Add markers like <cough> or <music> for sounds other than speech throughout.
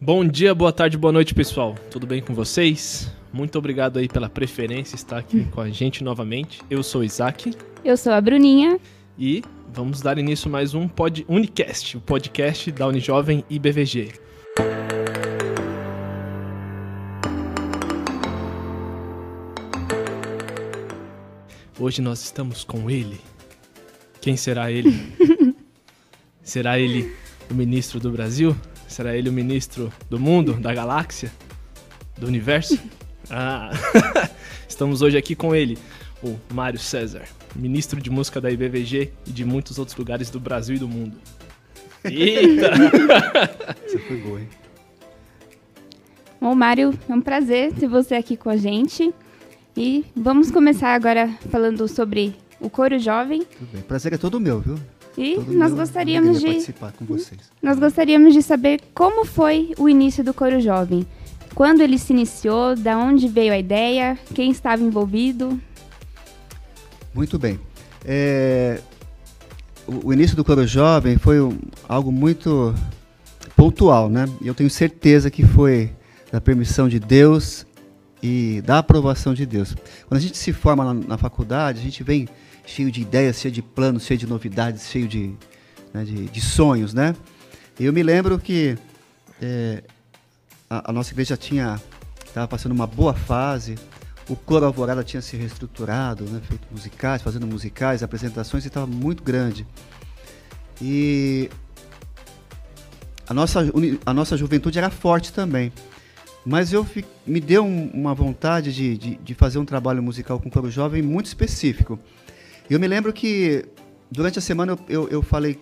Bom dia, boa tarde, boa noite, pessoal. Tudo bem com vocês? Muito obrigado aí pela preferência estar aqui com a gente novamente. Eu sou o Isaac Eu sou a Bruninha. e vamos dar início a mais um pod Unicast, o podcast da Unijovem e BVG. Hoje nós estamos com ele. Quem será ele? <laughs> será ele o ministro do Brasil? Será ele o ministro do mundo, da galáxia, do universo? <laughs> Ah, <laughs> estamos hoje aqui com ele, o Mário César, ministro de música da IBVG e de muitos outros lugares do Brasil e do mundo. Eita! <laughs> Você foi boa, hein? Bom, Mário, é um prazer ter você aqui com a gente. E vamos começar agora falando sobre o coro jovem. Tudo bem. Prazer é todo meu, viu? E Todo nós gostaríamos de participar com vocês. nós gostaríamos de saber como foi o início do coro jovem. Quando ele se iniciou, da onde veio a ideia, quem estava envolvido. Muito bem. É, o, início do Coro Jovem foi um- algo muito pontual, né? Eu tenho certeza que foi da permissão de Deus e da aprovação de Deus. Quando a gente se forma na, na faculdade, a gente vem cheio de ideias, cheio de planos, cheio de novidades, cheio de, né, de, de sonhos, né? Eu me lembro que é, a, a nossa igreja tinha estava passando uma boa fase. O coro Alvorada tinha se reestruturado, né, feito musicais, fazendo musicais, apresentações, e estava muito grande. E a nossa, a nossa juventude era forte também. Mas eu me deu um- uma vontade de, de, de fazer um trabalho musical com coro jovem muito específico. E eu me lembro que durante a semana eu, eu, eu falei,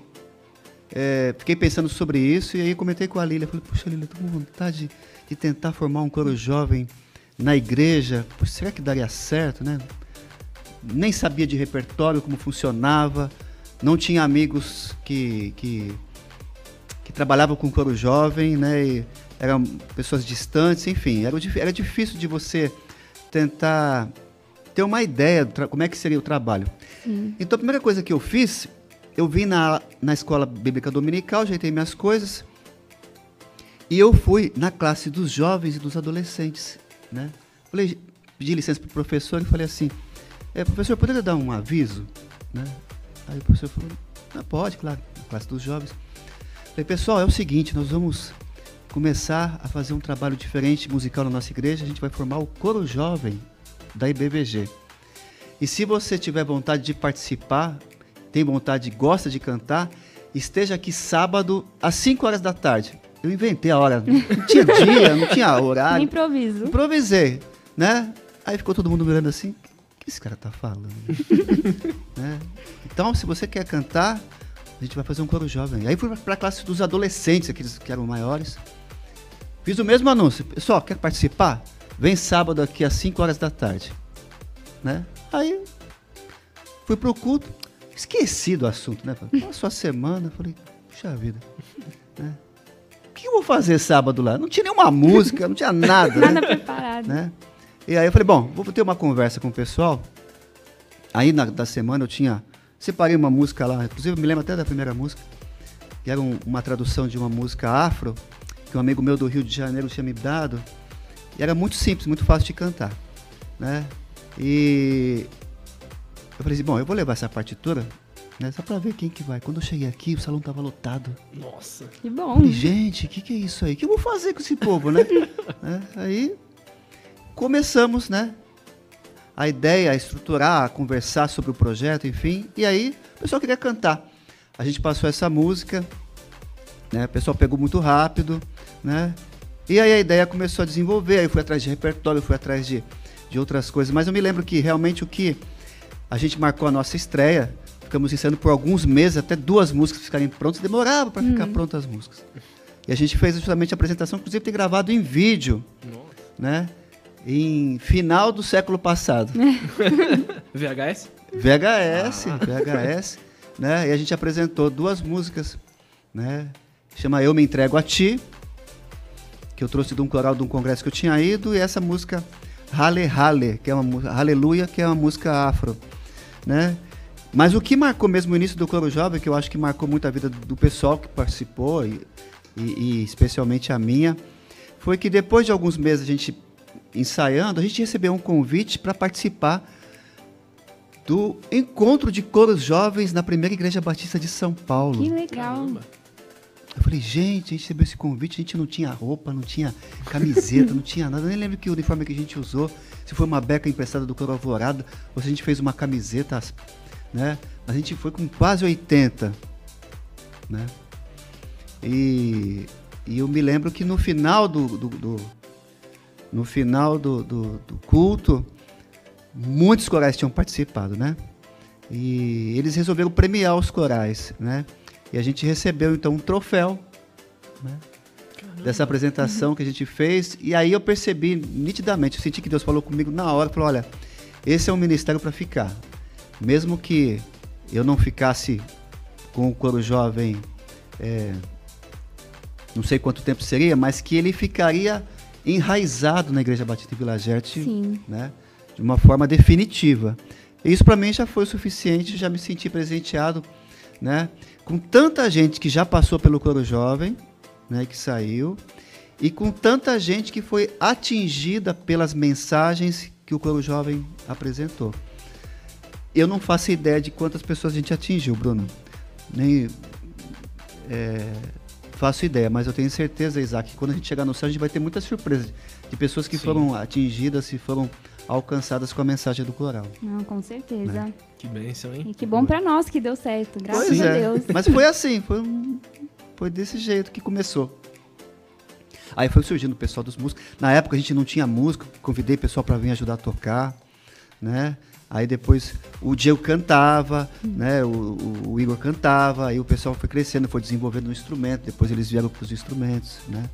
é, fiquei pensando sobre isso e aí comentei com a Lília. Falei, puxa, Lília, estou com vontade de tentar formar um coro jovem na igreja. Puxa, será que daria certo, né? Nem sabia de repertório, como funcionava. Não tinha amigos que, que, que trabalhavam com coro jovem, né? E eram pessoas distantes, enfim. Era, era difícil de você tentar ter uma ideia de como é que seria o trabalho. Então, a primeira coisa que eu fiz, eu vim na, na escola bíblica dominical, ajeitei minhas coisas, e eu fui na classe dos jovens e dos adolescentes, né? Falei, pedi licença para o professor e falei assim, é, professor, poderia dar um aviso? Né? Aí o professor falou, "Ah, pode, claro, na classe dos jovens. Falei, pessoal, é o seguinte, nós vamos começar a fazer um trabalho diferente musical na nossa igreja, a gente vai formar o coro jovem da IBVG. E se você tiver vontade de participar, tem vontade, gosta de cantar, esteja aqui sábado às 5 horas da tarde. Eu inventei a hora, não tinha dia, não tinha horário. improviso. Improvisei, né? Aí ficou todo mundo me olhando assim, o que esse cara tá falando? <laughs> né? Então, se você quer cantar, a gente vai fazer um coro jovem. Aí fui para a classe dos adolescentes, aqueles que eram maiores. Fiz o mesmo anúncio. Pessoal, quer participar? Vem sábado aqui às 5 horas da tarde. Né? Aí fui pro culto, esqueci do assunto, né? Passou a semana, falei, puxa vida. Né? O que eu vou fazer sábado lá? Não tinha nenhuma música, não tinha nada. né? Nada preparado. né? E aí eu falei, bom, vou ter uma conversa com o pessoal. Aí na da semana eu tinha separei uma música lá, inclusive eu me lembro até da primeira música, que era um- uma tradução de uma música afro que um amigo meu do Rio de Janeiro tinha me dado. E era muito simples, muito fácil de cantar, né? E eu falei assim, bom, eu vou levar essa partitura, né, só pra ver quem que vai. Quando eu cheguei aqui, o salão tava lotado. Nossa. Que bom. Falei, gente, o que, que é isso aí? O que eu vou fazer com esse povo, né? Né? <laughs> Aí começamos, né? A ideia, a estruturar, a conversar sobre o projeto, enfim. E aí o pessoal queria cantar. A gente passou essa música, né? O pessoal pegou muito rápido, né? E aí a ideia começou a desenvolver. Aí eu fui atrás de repertório, fui atrás de, de outras coisas. Mas eu me lembro que realmente o que a gente marcou a nossa estreia, ficamos ensaiando por alguns meses, até duas músicas ficarem prontas, demorava para ficar prontas as músicas. E a gente fez justamente a apresentação, inclusive tem gravado em vídeo, Nossa. né? Em final do século passado. <laughs> VHS? VHS, VHS, né? E a gente apresentou duas músicas, né? Chama Eu Me Entrego a Ti, que eu trouxe de um coral de um congresso que eu tinha ido, e essa música Hale Hale, que é uma Aleluia, que é uma música afro, né? Mas o que marcou mesmo o início do coro jovem, que eu acho que marcou muito a vida do pessoal que participou e, e, e especialmente a minha, foi que depois de alguns meses a gente ensaiando, a gente recebeu um convite para participar do encontro de coros jovens na primeira igreja batista de São Paulo. Que legal. Caramba. Eu falei, gente, a gente recebeu esse convite, a gente não tinha roupa, não tinha camiseta, não tinha nada. Eu nem lembro que uniforme que a gente usou, se foi uma beca emprestada do Coro Alvorada, ou se a gente fez uma camiseta, né? A gente foi com quase 80, né? E, e eu me lembro que no final do, do, do no final do, do, do culto, muitos corais tinham participado, né? E eles resolveram premiar os corais, né? E a gente recebeu então um troféu né? dessa apresentação que a gente fez. E aí eu percebi nitidamente, eu senti que Deus falou comigo na hora, falou, olha, esse é um ministério para ficar. Mesmo que eu não ficasse com o coro jovem, é, não sei quanto tempo seria, mas que ele ficaria enraizado na Igreja Batista em Vila Gerte, né, de uma forma definitiva. Isso para mim já foi o suficiente, já me senti presenteado, né, com tanta gente que já passou pelo coro jovem, né, que saiu, e com tanta gente que foi atingida pelas mensagens que o coro jovem apresentou. Eu não faço ideia de quantas pessoas a gente atingiu, Bruno. Nem é, faço ideia, mas eu tenho certeza, Isaac, que quando a gente chegar no céu, a gente vai ter muitas surpresas de pessoas que Sim. foram atingidas e foram alcançadas com a mensagem do coral. Não, com certeza. Né? Que bênção, hein? E que bom pra nós que deu certo, graças Pois a é. Deus. Mas foi assim, foi, um- foi desse jeito que começou. Aí foi surgindo o pessoal dos músicos. Na época a gente não tinha músico, convidei o pessoal para vir ajudar a tocar, né? Aí depois o Diego cantava, né? O, o- o Igor cantava, aí o pessoal foi crescendo, foi desenvolvendo um instrumento, depois eles vieram para os instrumentos, né?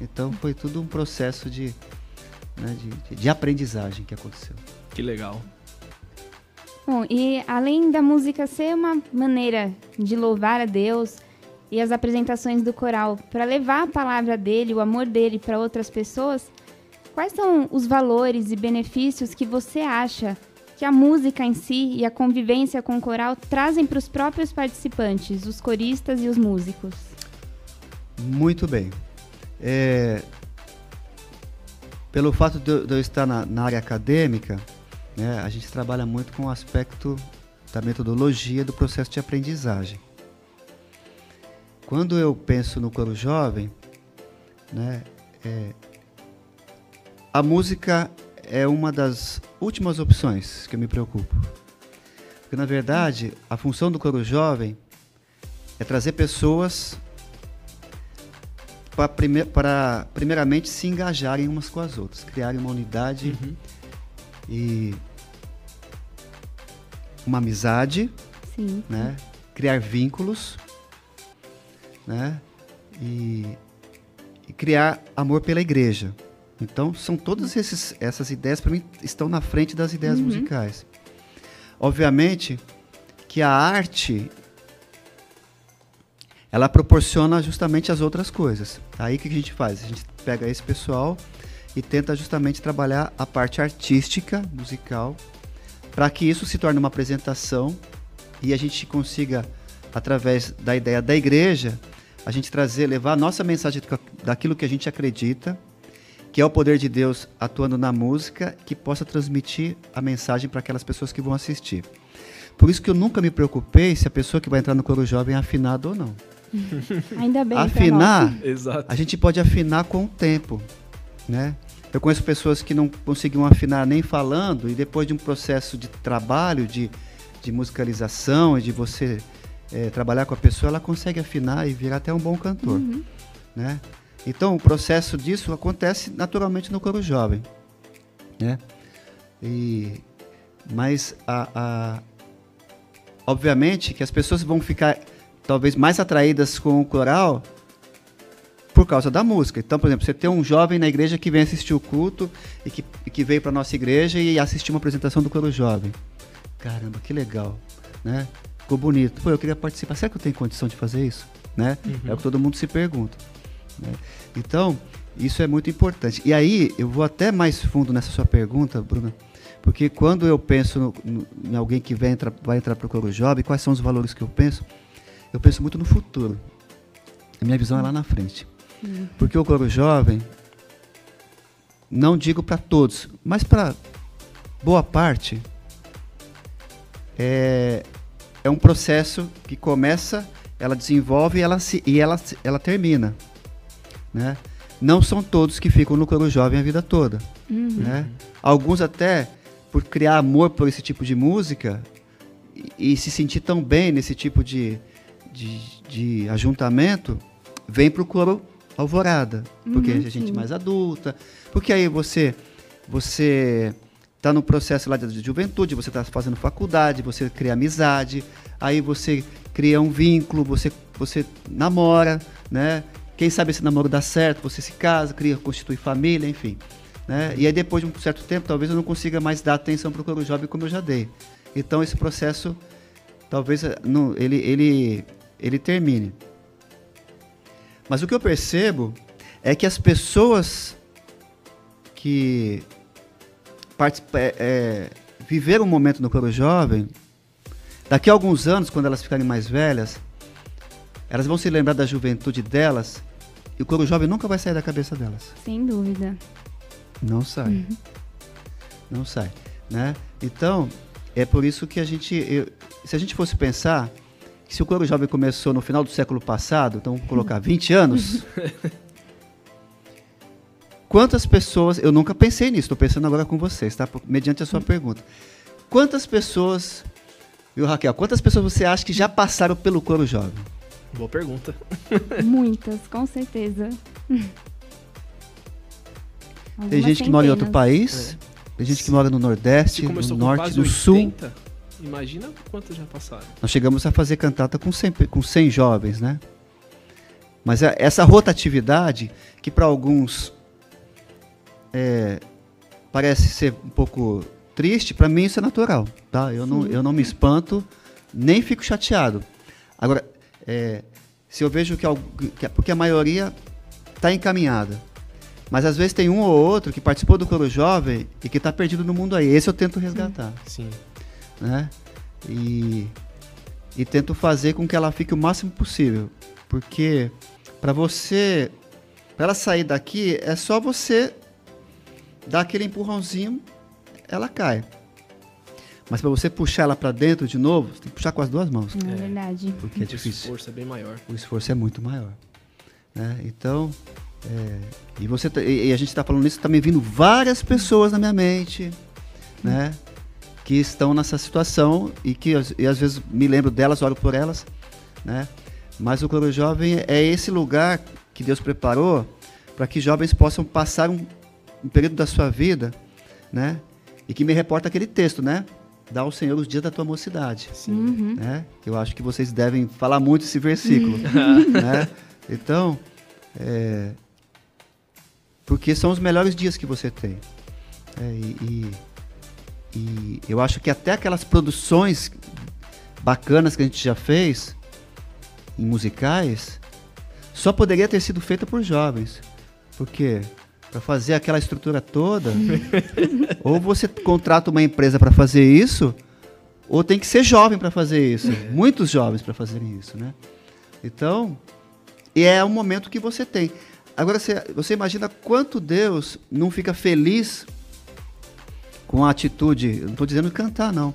Então foi tudo um processo de, né, de, de aprendizagem que aconteceu. Que legal. Bom, e além da música ser uma maneira de louvar a Deus e as apresentações do coral para levar a palavra dele, o amor dele para outras pessoas, quais são os valores e benefícios que você acha que a música em si e a convivência com o coral trazem para os próprios participantes, os coristas e os músicos? Muito bem. É, pelo fato de eu, estar na, na área acadêmica, né, a gente trabalha muito com o aspecto da metodologia do processo de aprendizagem. Quando eu penso no coro jovem, né, é, a música é uma das últimas opções que eu me preocupo. Porque, na verdade, a função do coro jovem é trazer pessoas para prime para, primeiramente se engajarem umas com as outras, criarem uma unidade Uhum. e uma amizade, Sim. né? Criar vínculos, né? E, e criar amor pela igreja. Então, são todas esses, essas ideias para mim estão na frente das ideias Uhum. musicais. Obviamente que a arte ela proporciona justamente as outras coisas. Aí o que a gente faz? A gente pega esse pessoal e tenta justamente trabalhar a parte artística, musical, para que isso se torne uma apresentação e a gente consiga, através da ideia da igreja, a gente trazer, levar a nossa mensagem daquilo que a gente acredita, que é o poder de Deus atuando na música, que possa transmitir a mensagem para aquelas pessoas que vão assistir. Por isso que eu nunca me preocupei se a pessoa que vai entrar no coro jovem é afinada ou não. <laughs> Ainda bem. Afinar, a gente pode afinar com o tempo, né? Eu conheço pessoas que não conseguiam afinar nem falando e depois de um processo de trabalho, de, de musicalização e de você eh, trabalhar com a pessoa, ela consegue afinar e virar até um bom cantor, Uhum. né? Então o processo disso acontece naturalmente no coro jovem, né? E mas a, a- obviamente que as pessoas vão ficar talvez mais atraídas com o coral por causa da música. Então, por exemplo, você tem um jovem na igreja que vem assistir o culto e que, e que veio para nossa igreja e assistiu uma apresentação do coro jovem. Caramba, que legal, né? Ficou bonito. Pô, eu queria participar. Será que eu tenho condição de fazer isso? Né? É o que todo mundo se pergunta. né? Então, isso é muito importante. E aí, eu vou até mais fundo nessa sua pergunta, Bruna, porque quando eu penso no- no- em alguém que vai entrar, vai entrar para o coro jovem, quais são os valores que eu penso? Eu penso muito no futuro. minha visão é lá na frente. Porque o coro jovem, não digo para todos, mas para boa parte, é, é um processo que começa, ela desenvolve e ela, se, e ela, ela termina. Né? Não são todos que ficam no coro jovem a vida toda. Uhum. Né? Alguns até, por criar amor por esse tipo de música e, e se sentir tão bem nesse tipo de, de, de ajuntamento, vem para o coro alvorada. Porque Uhum, a gente sim. é mais adulta. Porque aí você você está no processo lá de juventude, você está fazendo faculdade, você cria amizade, aí você cria um vínculo, você, você namora, né? Quem sabe esse namoro dá certo, você se casa, cria, constitui família, enfim. Né? E aí depois de um certo tempo, talvez eu não consiga mais dar atenção para o coro jovem como eu já dei. Então esse processo, talvez eh, não, ele, ele, ele termine. Mas o que eu percebo é que as pessoas que é, viveram um momento no coro jovem, daqui a alguns anos, quando elas ficarem mais velhas, elas vão se lembrar da juventude delas e o coro jovem nunca vai sair da cabeça delas. Sem dúvida. Não sai. Não sai, né? Então, é por isso que a gente, eu- se a gente fosse pensar que se o coro jovem começou no final do século passado, então vamos colocar 20 anos, <laughs> quantas pessoas, eu nunca pensei nisso, estou pensando agora com vocês, tá? Por- Mediante a sua pergunta. Quantas pessoas, viu Raquel, quantas pessoas você acha que já passaram pelo coro jovem? Boa pergunta. Muitas, com certeza. <laughs> Tem gente que mora em outro país, tem gente que mora no Nordeste, no Norte, no Sul. 80, imagina quantos já passaram. Nós chegamos a fazer cantata com 100, pe- com 100 jovens, né? Mas a- essa rotatividade, que para alguns é, parece ser um pouco triste, para mim isso é natural, tá? Eu não, eu não me espanto, nem fico chateado. Agora, é, se eu vejo que, a- porque a maioria está encaminhada, mas às vezes tem um ou outro que participou do coro jovem e que está perdido no mundo aí. Esse eu tento resgatar Sim. né? E, e tento fazer com que ela fique o máximo possível, porque para você, para ela sair daqui, é só você dar aquele empurrãozinho, ela cai. Mas para você puxar ela para dentro de novo, você tem que puxar com as duas mãos, É É. verdade. porque é O difícil. esforço é bem maior. O esforço é muito maior. né? Então, é, e, você tá- e, a gente está falando isso, está me vindo várias pessoas na minha mente, né? Que estão nessa situação e que às- e às vezes me lembro delas, oro por elas, né? Mas o Coro Jovem é esse lugar que Deus preparou para que jovens possam passar um, um período da sua vida, né? E que me reporta aquele texto, né? Dá ao Senhor os dias da tua mocidade Sim. Uhum. né? Eu acho que vocês devem falar muito esse versículo, né? Então, é, porque são os melhores dias que você tem. É, e, e- e eu acho que até aquelas produções bacanas que a gente já fez em musicais só poderia ter sido feita por jovens, porque para fazer aquela estrutura toda, <laughs> ou você contrata uma empresa para fazer isso, ou tem que ser jovem para fazer isso. Muitos jovens para fazerem isso, né? Então, e é um momento que você tem. Agora, você, você imagina quanto Deus não fica feliz com a atitude, não estou dizendo cantar, não,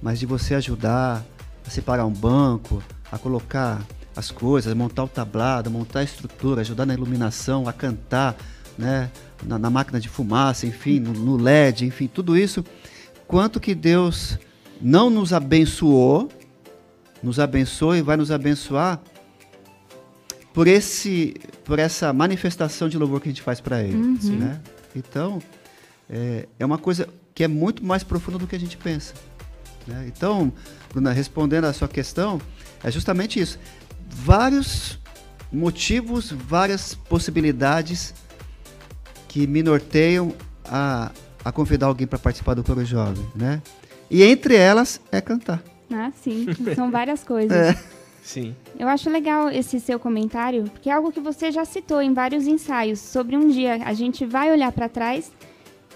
mas de você ajudar a separar um banco, a colocar as coisas, montar o tablado, montar a estrutura, ajudar na iluminação, a cantar, né? Na, na máquina de fumaça, enfim, no, no LED, enfim, tudo isso. Quanto que Deus não nos abençoou, nos abençoa e vai nos abençoar por esse, por essa manifestação de louvor que a gente faz para Ele, Uhum. né? Então é, é uma coisa que é muito mais profunda do que a gente pensa. né? Então, Bruna, respondendo à sua questão, é justamente isso. Vários motivos, várias possibilidades que me norteiam a, a convidar alguém para participar do coro jovem, né? E entre elas é cantar. Ah, sim. <laughs> São várias coisas. É. Sim. Eu acho legal esse seu comentário, porque é algo que você já citou em vários ensaios sobre um dia a gente vai olhar para trás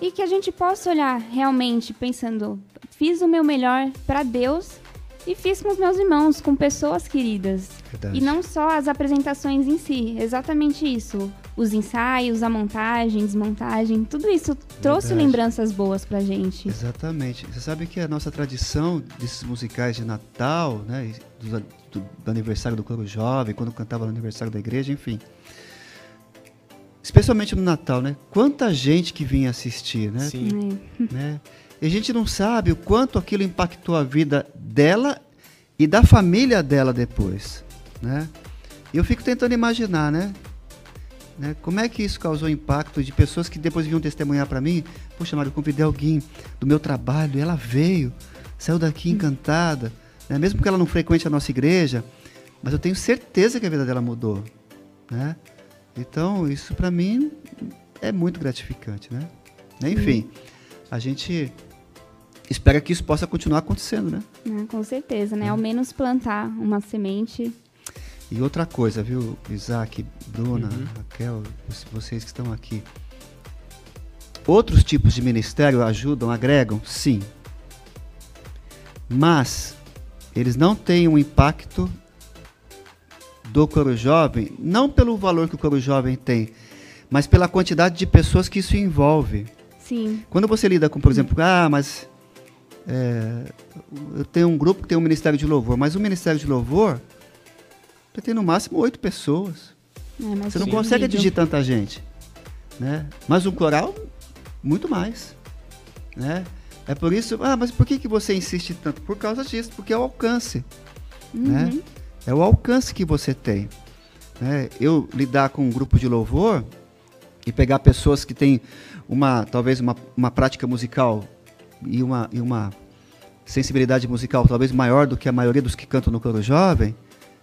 e que a gente possa olhar realmente pensando, fiz o meu melhor para Deus E fiz com os meus irmãos, com pessoas queridas. Verdade. E não só as apresentações em si, exatamente isso. Os ensaios, a montagem, desmontagem, tudo isso trouxe Verdade. lembranças boas pra gente. Exatamente. Você sabe que a nossa tradição desses musicais de Natal, né, do- do aniversário do coro jovem, quando cantava no aniversário da igreja, enfim. Especialmente no Natal, né? Quanta gente que vinha assistir, né? Sim. É. <laughs> né? E a gente não sabe o quanto aquilo impactou a vida dela e da família dela depois, né? E eu fico tentando imaginar, né? Né? Como é que isso causou impacto de pessoas que depois vinham testemunhar para mim? Poxa, Mário, eu convidei alguém do meu trabalho e ela veio, saiu daqui encantada, né? mesmo que ela não frequente a nossa igreja, mas eu tenho certeza que a vida dela mudou, né? Então, isso para mim é muito gratificante, né? Enfim, a gente espera que isso possa continuar acontecendo, né? Né, Com certeza, É. né? Ao menos plantar uma semente. E outra coisa, viu, Isaac, Bruna, Uhum. Raquel, vo- vocês que estão aqui. Outros tipos de ministério ajudam, agregam? Sim. Mas eles não têm um impacto do coro jovem, não pelo valor que o coro jovem tem, mas pela quantidade de pessoas que isso envolve. Sim. Quando você lida com, por exemplo, ah, mas é, eu tenho um grupo que tem um ministério de louvor, mas o ministério de louvor você tem no máximo oito pessoas. É, Você não consegue atingir tanta gente, né? Mas um coral, muito mais, né? É por isso, ah, mas por que, que você insiste tanto? Por causa disso, porque é o alcance, né? Uhum. É o alcance que você tem. Né? Eu lidar com um grupo de louvor e pegar pessoas que têm uma, talvez uma, uma prática musical e uma, e uma sensibilidade musical talvez maior do que a maioria dos que cantam no coro jovem,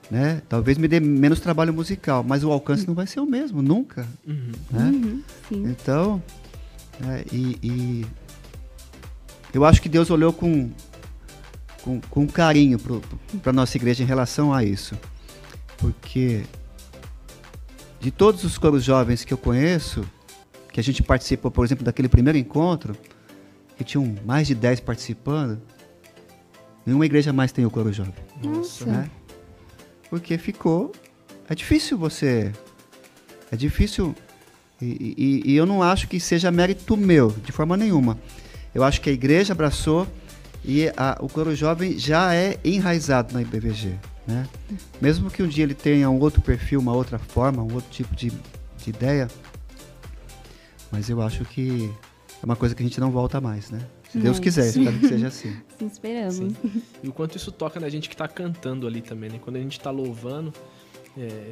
né? Talvez me dê menos trabalho musical, mas o alcance não vai ser o mesmo, nunca. Uhum. Né? Uhum. Então, né, e, e eu acho que Deus olhou com, com, com carinho para a nossa igreja em relação a isso. Porque de todos os coros jovens que eu conheço, que a gente participou, por exemplo, daquele primeiro encontro, que tinham mais de 10 participando, nenhuma igreja mais tem o coro jovem Nossa. né? Porque ficou. É difícil você. É difícil. E, e- e eu não acho que seja mérito meu, de forma nenhuma. Eu acho que a igreja abraçou e a- o coro jovem já é enraizado na IBVG. Né? Mesmo que um dia ele tenha um outro perfil, uma outra forma, um outro tipo de, de ideia. Mas eu acho que é uma coisa que a gente não volta mais, né? Se Deus É, quiser, espero que seja assim. <laughs> Sim, esperamos. Sim. <laughs> E o quanto isso toca na gente que tá cantando ali também, né? Quando a gente tá louvando, é,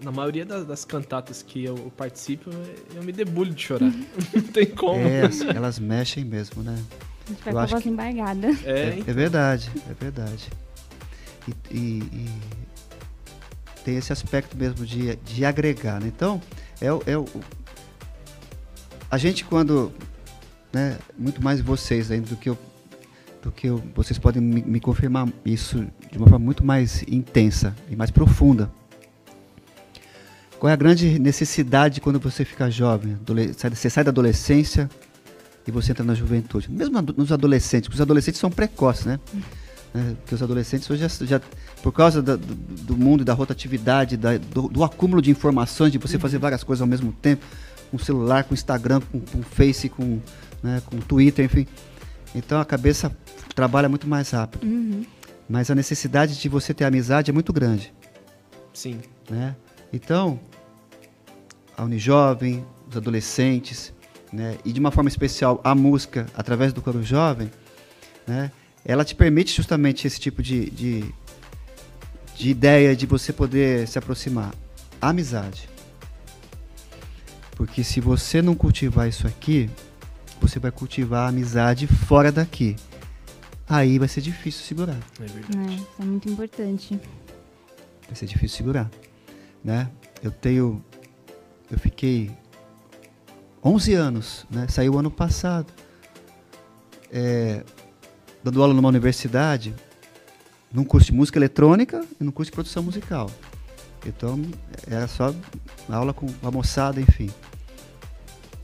na maioria das, das cantatas que eu, participo, eu me debulho de chorar. <laughs> Não tem como. É, elas mexem mesmo, né? A gente vai Eu com a acho voz que- embargada. É, É, é verdade, é verdade. E, e- e tem esse aspecto mesmo de, de agregar. Né? Então, é, o- é o, a gente quando, né, muito mais vocês ainda do que eu, do que eu, vocês podem me, me confirmar isso de uma forma muito mais intensa e mais profunda. Qual é a grande necessidade quando você fica jovem? Você sai da adolescência e você entra na juventude. Mesmo nos adolescentes, porque os adolescentes são precoces, né? né? Porque os adolescentes hoje já, já- por causa da- do, do mundo e da rotatividade, da- do, do acúmulo de informações, de você fazer várias coisas ao mesmo tempo, com celular, com Instagram, com, com Face, com, né, com Twitter, enfim. Então a cabeça trabalha muito mais rápido. Uhum. Mas a necessidade de você ter amizade é muito grande Sim. né? Então, a Unijovem, os adolescentes, né? e de uma forma especial a música através do coro jovem, né? ela te permite justamente esse tipo de, de, de ideia de você poder se aproximar. A amizade. Porque se você não cultivar isso aqui, você vai cultivar a amizade fora daqui. Aí vai ser difícil segurar. É verdade. É, isso é muito importante. vai ser difícil segurar, né? Eu tenho, eu fiquei 11 anos, né? Saiu ano passado, é, dando aula numa universidade, num curso de música eletrônica e num curso de produção musical. Então era só aula com a moçada, enfim.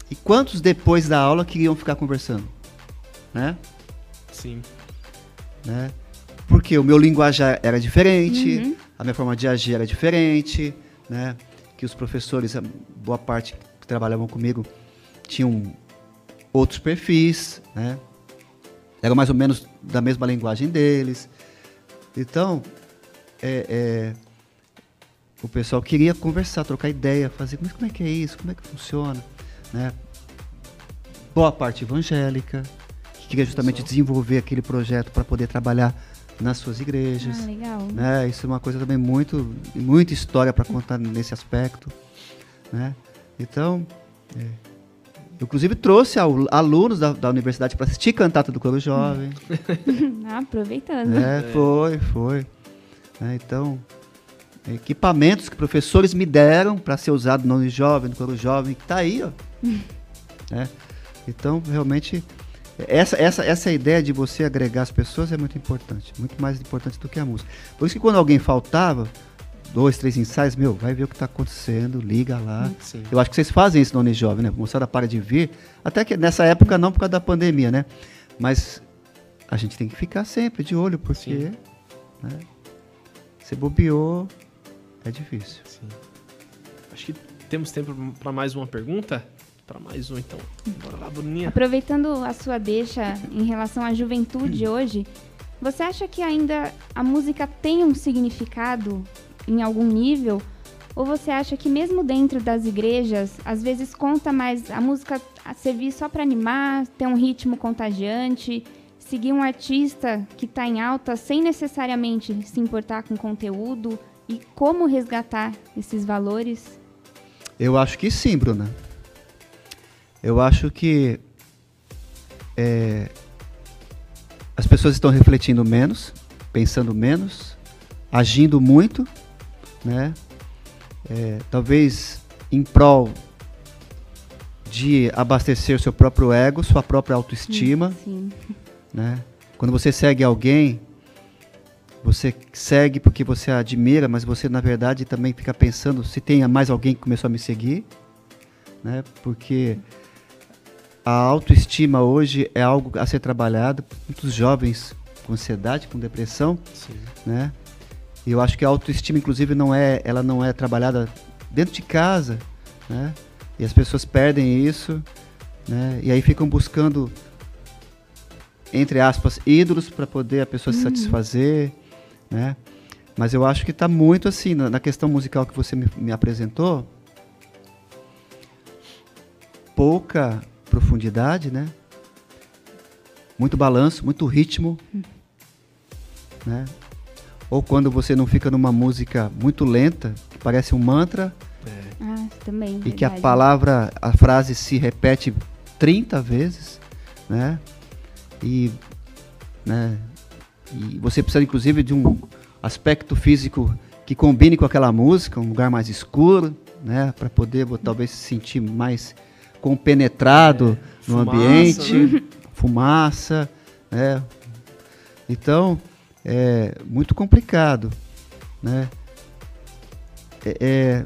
E quantos depois da aula queriam ficar conversando, né? Sim. né? porque o meu linguajar era diferente, uhum. a minha forma de agir era diferente, né? Que os professores, boa parte que trabalhavam comigo, tinham outros perfis, né? Eram mais ou menos da mesma linguagem deles. Então, é, é, o pessoal queria conversar, trocar ideia, fazer, mas como é que é isso? Como é que funciona? Né? Boa parte evangélica, que queria justamente desenvolver aquele projeto para poder trabalhar nas suas igrejas. Ah, legal. Né? Isso é uma coisa também muito, muita história para contar nesse aspecto. Né? Então, é, eu, inclusive trouxe alunos da, da universidade para assistir cantata do coro jovem. <laughs> ah, aproveitando. É, foi, foi. É, então, equipamentos que professores me deram para ser usado no jovem, no coro jovem, que está aí, ó. é. Então, realmente, essa, essa, essa ideia de você agregar as pessoas é muito importante, muito mais importante do que a música. Por isso que quando alguém faltava, dois, três ensaios, meu, vai ver o que está acontecendo, liga lá. Sim. Eu acho que vocês fazem isso no Jovem, né? A moçada para de vir, até que nessa época não por causa da pandemia, né? Mas a gente tem que ficar sempre de olho, porque né? você bobeou, é difícil. Sim. Acho que temos tempo para mais uma pergunta para mais um, então. Bora lá, Bruninha. Aproveitando a sua deixa em relação à juventude hoje, você acha que ainda a música tem um significado em algum nível? Ou você acha que mesmo dentro das igrejas, às vezes conta mais a música a servir só para animar, ter um ritmo contagiante, seguir um artista que está em alta sem necessariamente se importar com conteúdo? E como resgatar esses valores? Eu acho que sim, Bruna. Eu acho que é, as pessoas estão refletindo menos, pensando menos, agindo muito, né? É, talvez em prol de abastecer seu próprio ego, sua própria autoestima, sim, sim. né? Quando você segue alguém, você segue porque você admira, mas você na verdade também fica pensando se tem mais alguém que começou a me seguir, né? Porque a autoestima hoje é algo a ser trabalhado por muitos jovens com ansiedade, com depressão, Sim. né? E eu acho que a autoestima, inclusive, não é, ela não é trabalhada dentro de casa, né? E as pessoas perdem isso, né? E aí ficam buscando, entre aspas, ídolos para poder a pessoa uhum. se satisfazer, né? Mas eu acho que está muito assim na, na, questão musical que você me, me apresentou, pouca profundidade, né? Muito balanço, muito ritmo, né? Ou quando você não fica numa música muito lenta, que parece um mantra. É. Ah, também. E verdade. que a palavra, a frase se repete 30 vezes, né? E, né? E você precisa, inclusive, de um aspecto físico que combine com aquela música, um lugar mais escuro, né? Para poder talvez se sentir mais compenetrado é, no fumaça, ambiente, né? <laughs> fumaça, né? Então, é muito complicado, né? É, é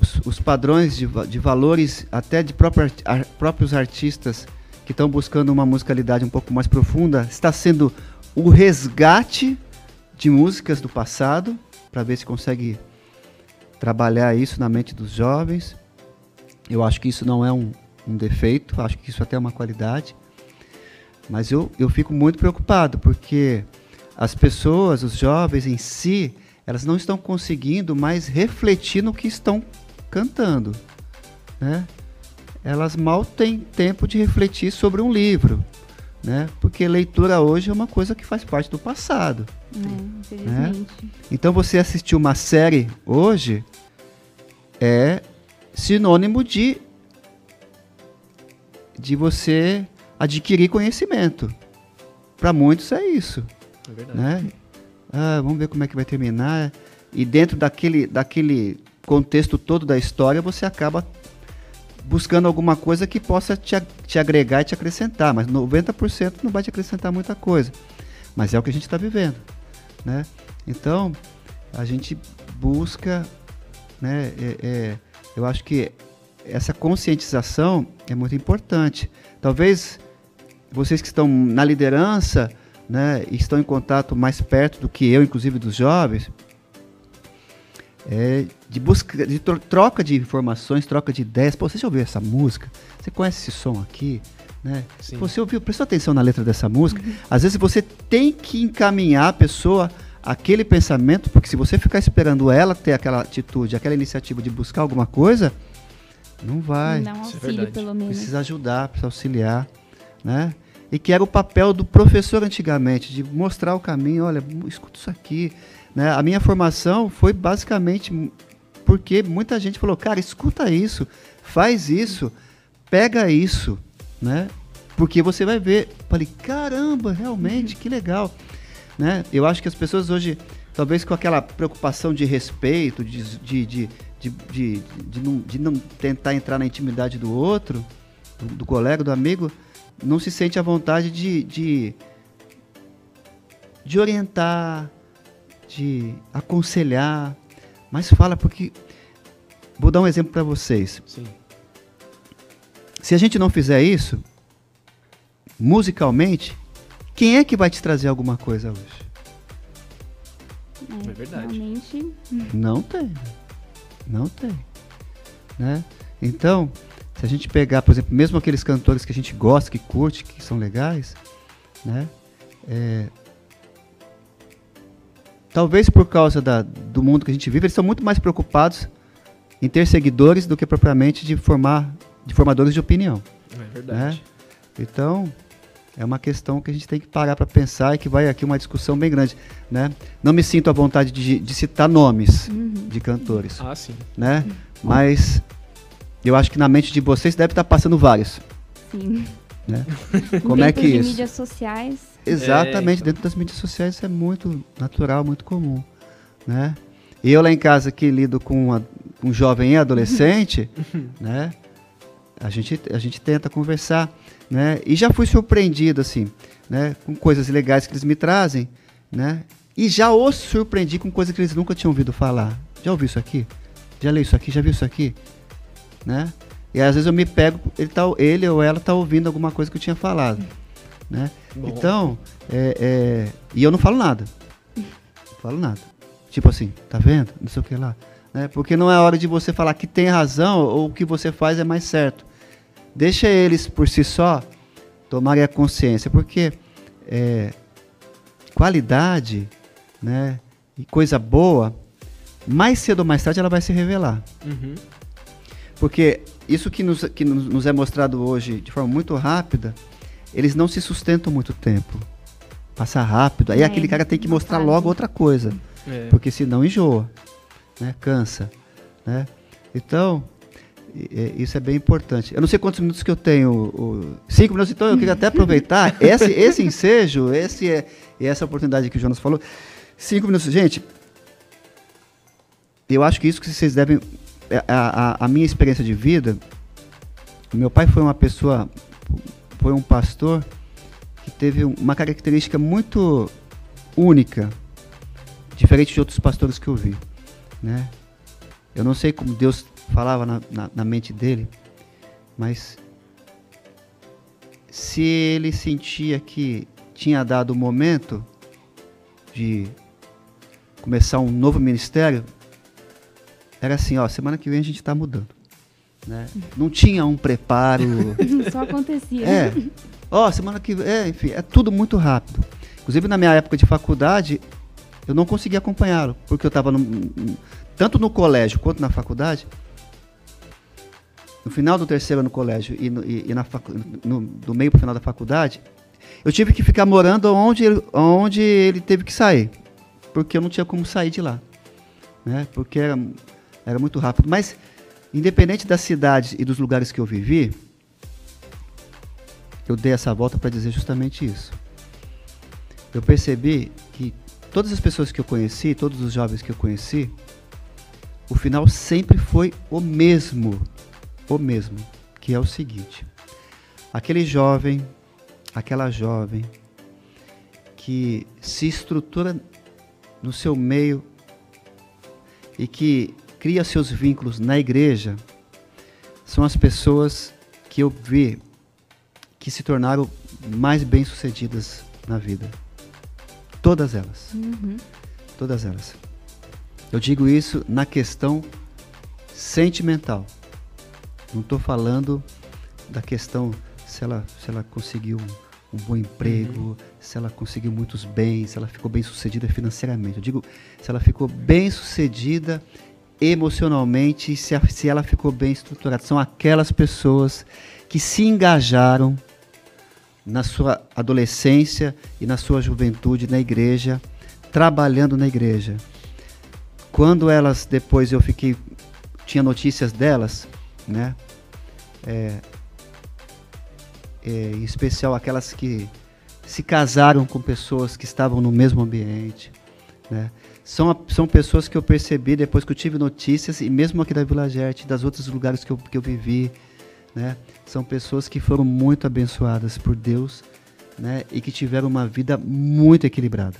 os, os, padrões de, de, valores, até de próprio, próprios artistas que estão buscando uma musicalidade um pouco mais profunda, está sendo o resgate de músicas do passado, para ver se consegue trabalhar isso na mente dos jovens. Eu acho que isso não é um, um defeito, acho que isso até é uma qualidade. Mas eu, eu fico muito preocupado, porque as pessoas, os jovens em si, elas não estão conseguindo mais refletir no que estão cantando. Né? Elas mal têm tempo de refletir sobre um livro. Né? Porque leitura hoje é uma coisa que faz parte do passado. É, né? Então você assistir uma série hoje é sinônimo de de você adquirir conhecimento. Para muitos é isso. É verdade. Né? Ah, vamos ver como é que vai terminar. E dentro daquele, daquele contexto todo da história, você acaba buscando alguma coisa que possa te, te agregar e te acrescentar. Mas 90% não vai te acrescentar muita coisa. Mas é o que a gente está vivendo. Né? Então, a gente busca né, é, é, eu acho que essa conscientização é muito importante. Talvez vocês que estão na liderança né, e estão em contato mais perto do que eu, inclusive dos jovens, é, de busca, de troca de informações, troca de ideias. Pô, você já ouviu essa música? Você conhece esse som aqui? Né? Você ouviu, prestou atenção na letra dessa música? Uhum. Às vezes você tem que encaminhar a pessoa aquele pensamento, porque se você ficar esperando ela ter aquela atitude, aquela iniciativa de buscar alguma coisa, não vai. Não auxílio, é pelo menos. Precisa ajudar, precisa auxiliar, né? E que era o papel do professor antigamente, de mostrar o caminho, olha, escuta isso aqui. Né? A minha formação foi basicamente porque muita gente falou, cara, escuta isso, faz isso, pega isso, né? Porque você vai ver. Falei, caramba, realmente, que legal. Né? Eu acho que as pessoas hoje, talvez com aquela preocupação de respeito, de, de, de, de, de, de, não, de não tentar entrar na intimidade do outro, do, do colega, do amigo, não se sente à vontade de, de, de orientar, de aconselhar, mas fala porque. Vou dar um exemplo para vocês. Sim. Se a gente não fizer isso, musicalmente, quem é que vai te trazer alguma coisa hoje? É, é verdade. Realmente... Não tem. Não tem. Né? Então, se a gente pegar, por exemplo, mesmo aqueles cantores que a gente gosta, que curte, que são legais, né? É, talvez por causa da, do mundo que a gente vive, eles são muito mais preocupados em ter seguidores do que propriamente de formar, de formadores de opinião. É verdade. Né? Então, é uma questão que a gente tem que parar para pensar e que vai aqui uma discussão bem grande, né? Não me sinto à vontade de, de citar nomes uhum. de cantores, ah, sim. né? Mas eu acho que na mente de vocês deve estar passando vários. Sim. Né? <laughs> Como é que de isso? mídias sociais. Exatamente, é, então. dentro das mídias sociais isso é muito natural, muito comum, né? Eu lá em casa que lido com, uma, um jovem e adolescente, <laughs> né? A gente, a gente tenta conversar, né? E já fui surpreendido, assim, né? Com coisas legais que eles me trazem, né? E já os surpreendi com coisas que eles nunca tinham ouvido falar. Já ouviu isso aqui? Já leu isso aqui? Já viu isso aqui? Né? E às vezes eu me pego, ele, tá, ele ou ela tá ouvindo alguma coisa que eu tinha falado. Né? Então, é, é, e eu não falo nada. Não falo nada. Tipo assim, tá vendo? Não sei o que lá. Né? Porque não é hora de você falar que tem razão ou o que você faz é mais certo. Deixa eles por si só tomarem a consciência, porque é, qualidade né, e coisa boa, mais cedo ou mais tarde ela vai se revelar. Uhum. Porque isso que, nos, que nos é mostrado hoje de forma muito rápida, eles não se sustentam muito tempo. Passa rápido. Aí é, aquele cara tem que mostrar logo outra coisa. É. Porque senão enjoa, né? cansa. Né? Então, isso é bem importante. Eu não sei quantos minutos que eu tenho. O, cinco minutos, então eu queria até aproveitar <laughs> esse, esse ensejo, esse é, essa oportunidade que o Jonas falou. Cinco minutos. Gente, eu acho que isso que vocês devem. É, a, a, a minha experiência de vida. Meu pai foi uma pessoa. Foi um pastor que teve uma característica muito única, diferente de outros pastores que eu vi. Né? Eu não sei como Deus falava na, na, na mente dele, mas se ele sentia que tinha dado o momento de começar um novo ministério, era assim, ó, semana que vem a gente está mudando. Né? Não tinha um preparo. <laughs> Só acontecia. É. Ó, semana que vem, é, enfim, é tudo muito rápido. Inclusive na minha época de faculdade, eu não conseguia acompanhá-lo, porque eu estava tanto no colégio quanto na faculdade, no final do terceiro ano no colégio e, no, e, e na no, do meio para o final da faculdade, eu tive que ficar morando onde ele, onde ele teve que sair, porque eu não tinha como sair de lá, né? Porque era, era muito rápido. Mas, independente das cidades e dos lugares que eu vivi, eu dei essa volta para dizer justamente isso. Eu percebi que todas as pessoas que eu conheci, todos os jovens que eu conheci, o final sempre foi o mesmo o mesmo, que é o seguinte: aquele jovem, aquela jovem que se estrutura no seu meio e que cria seus vínculos na igreja, são as pessoas que eu vi que se tornaram mais bem-sucedidas na vida. Todas elas. Uhum. Todas elas. Eu digo isso na questão sentimental. Não estou falando da questão se ela, se ela conseguiu um, bom emprego, uhum. se ela conseguiu muitos bens, se ela ficou bem sucedida financeiramente. Eu digo se ela ficou bem sucedida emocionalmente, se, a, se ela ficou bem estruturada. São aquelas pessoas que se engajaram na sua adolescência e na sua juventude na igreja, trabalhando na igreja. Quando elas, depois eu fiquei, tinha notícias delas, né? É, é, em especial aquelas que se casaram com pessoas que estavam no mesmo ambiente, né? São, são pessoas que eu percebi depois que eu tive notícias, e mesmo aqui da Vila Gerte, das outros lugares que eu, que eu vivi, né? São pessoas que foram muito abençoadas por Deus, né? E que tiveram uma vida muito equilibrada.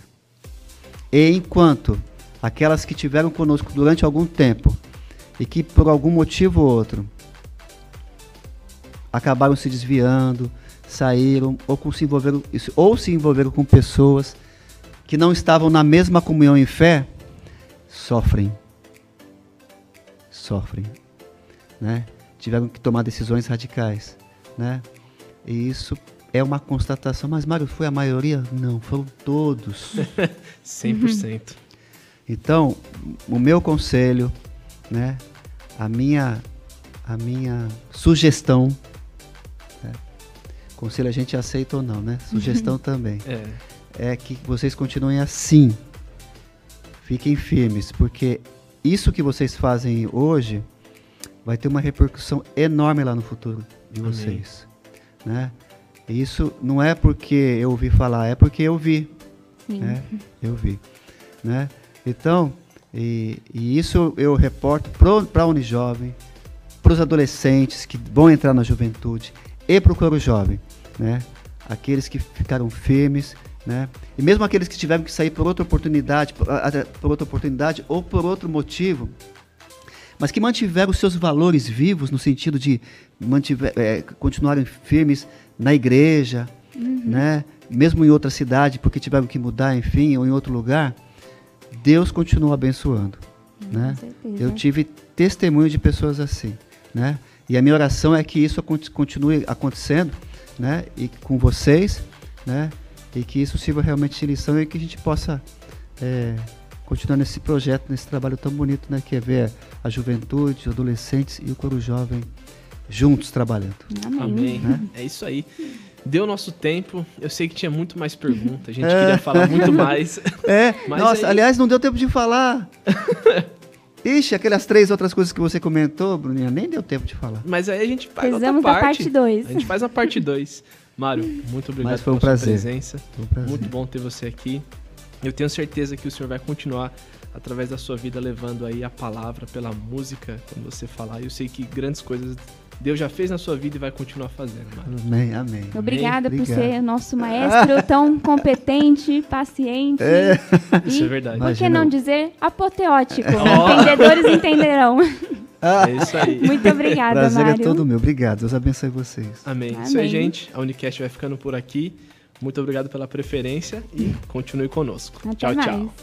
E enquanto aquelas que tiveram conosco durante algum tempo e que por algum motivo ou outro acabaram se desviando, saíram ou com se envolveram ou se envolveram com pessoas que não estavam na mesma comunhão em fé, sofrem. Sofrem, né? tiveram que tomar decisões radicais, né? E isso é uma constatação. Mas, Mário, foi a maioria? Não, foram todos. <laughs> 100%. Então, o meu conselho, né? A minha, a minha sugestão? Conselho a gente aceita ou não, né? Sugestão <laughs> também. É. é que vocês continuem assim. Fiquem firmes, porque isso que vocês fazem hoje vai ter uma repercussão enorme lá no futuro de vocês. Né? E isso não é porque eu ouvi falar, é porque eu vi. Né? Eu vi. Né? Então, e, e isso eu reporto para a Unijovem, para os adolescentes que vão entrar na juventude e para o coro jovem. Né? Aqueles que ficaram firmes, né? E mesmo aqueles que tiveram que sair por outra oportunidade, por, por outra oportunidade ou por outro motivo, mas que mantiveram os seus valores vivos no sentido de mantiver, é, continuarem firmes na igreja, uhum. né? mesmo em outra cidade, porque tiveram que mudar, enfim, ou em outro lugar, Deus continua abençoando. Uhum, né? Eu tive testemunho de pessoas assim. Né? E a minha oração é que isso continue acontecendo né? e com vocês, né? e que isso sirva realmente de lição e que a gente possa é, continuar nesse projeto, nesse trabalho tão bonito, né, que é ver a juventude, os adolescentes e o coro jovem juntos trabalhando. Amém. Amém. Né? É isso aí. Deu nosso tempo. Eu sei que tinha muito mais perguntas. A gente é. queria falar muito mais. <laughs> É. Nossa, aí... aliás, não deu tempo de falar. <laughs> Ixi, aquelas três outras coisas que você comentou, Bruninha, nem deu tempo de falar. Mas aí a gente faz outra parte. parte 2. A gente faz a parte 2. Mário, muito obrigado Mas foi um pela prazer. sua presença. Foi um prazer. Muito bom ter você aqui. Eu tenho certeza que o Senhor vai continuar através da sua vida levando aí a palavra pela música quando você falar. Eu sei que grandes coisas Deus já fez na sua vida e vai continuar fazendo. Amém, amém. Obrigada amém. por Obrigado. ser nosso maestro <laughs> tão competente, paciente. É. E, <laughs> Isso é verdade. Por que não dizer apoteótico? <laughs> Oh. Entendedores entenderão. É isso aí. Muito obrigada, Prazer Mário. é todo meu. Obrigado. Deus abençoe vocês. Amém. Amém. Isso aí, gente. A Unicast vai ficando por aqui. Muito obrigado pela preferência e continue conosco. Até tchau, mais. tchau.